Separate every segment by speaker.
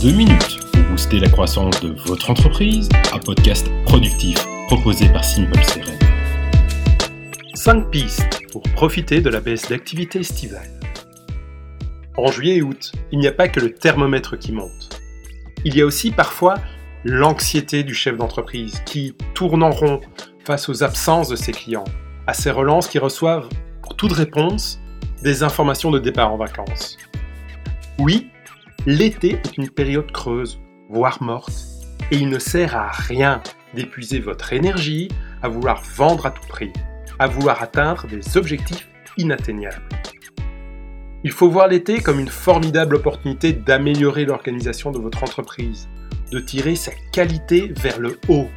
Speaker 1: 2 minutes pour booster la croissance de votre entreprise, un podcast productif proposé par Simple CRM.
Speaker 2: 5 pistes pour profiter de la baisse d'activité estivale. En juillet et août, il n'y a pas que le thermomètre qui monte. Il y a aussi parfois l'anxiété du chef d'entreprise qui tourne en rond face aux absences de ses clients, à ces relances qui reçoivent, pour toute réponse, des informations de départ en vacances. Oui, l'été est une période creuse, voire morte, et il ne sert à rien d'épuiser votre énergie à vouloir vendre à tout prix, à vouloir atteindre des objectifs inatteignables. Il faut voir l'été comme une formidable opportunité d'améliorer l'organisation de votre entreprise, de tirer sa qualité vers le haut.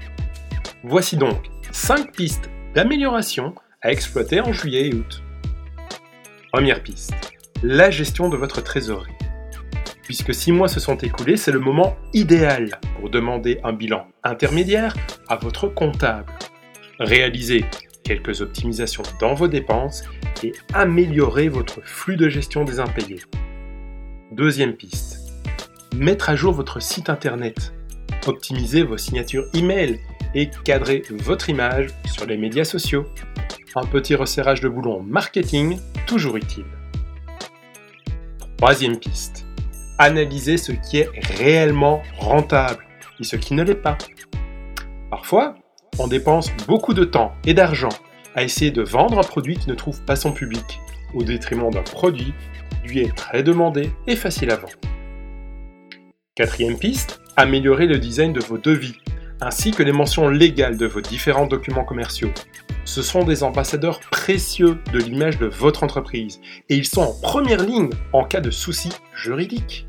Speaker 2: Voici donc 5 pistes d'amélioration à exploiter en juillet et août. Première piste, la gestion de votre trésorerie. Puisque 6 mois se sont écoulés, c'est le moment idéal pour demander un bilan intermédiaire à votre comptable. Réaliser quelques optimisations dans vos dépenses et améliorer votre flux de gestion des impayés. Deuxième piste, mettre à jour votre site internet, optimiser vos signatures email et cadrer votre image sur les médias sociaux. Un petit resserrage de boulon marketing, toujours utile. Troisième piste, analyser ce qui est réellement rentable et ce qui ne l'est pas. Parfois, on dépense beaucoup de temps et d'argent à essayer de vendre un produit qui ne trouve pas son public, au détriment d'un produit qui lui est très demandé et facile à vendre. Quatrième piste, améliorer le design de vos devis, ainsi que les mentions légales de vos différents documents commerciaux. Ce sont des ambassadeurs précieux de l'image de votre entreprise, et ils sont en première ligne en cas de soucis juridiques.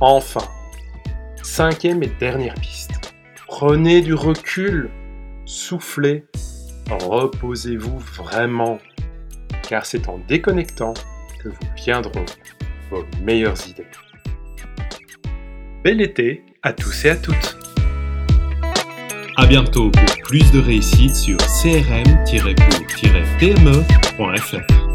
Speaker 2: Enfin, cinquième et dernière piste, prenez du recul, soufflez, reposez-vous vraiment, car c'est en déconnectant que vous viendront vos meilleures idées. Bel été à tous et à toutes.
Speaker 1: À bientôt pour plus de réussite sur crm-pour-pme.fr.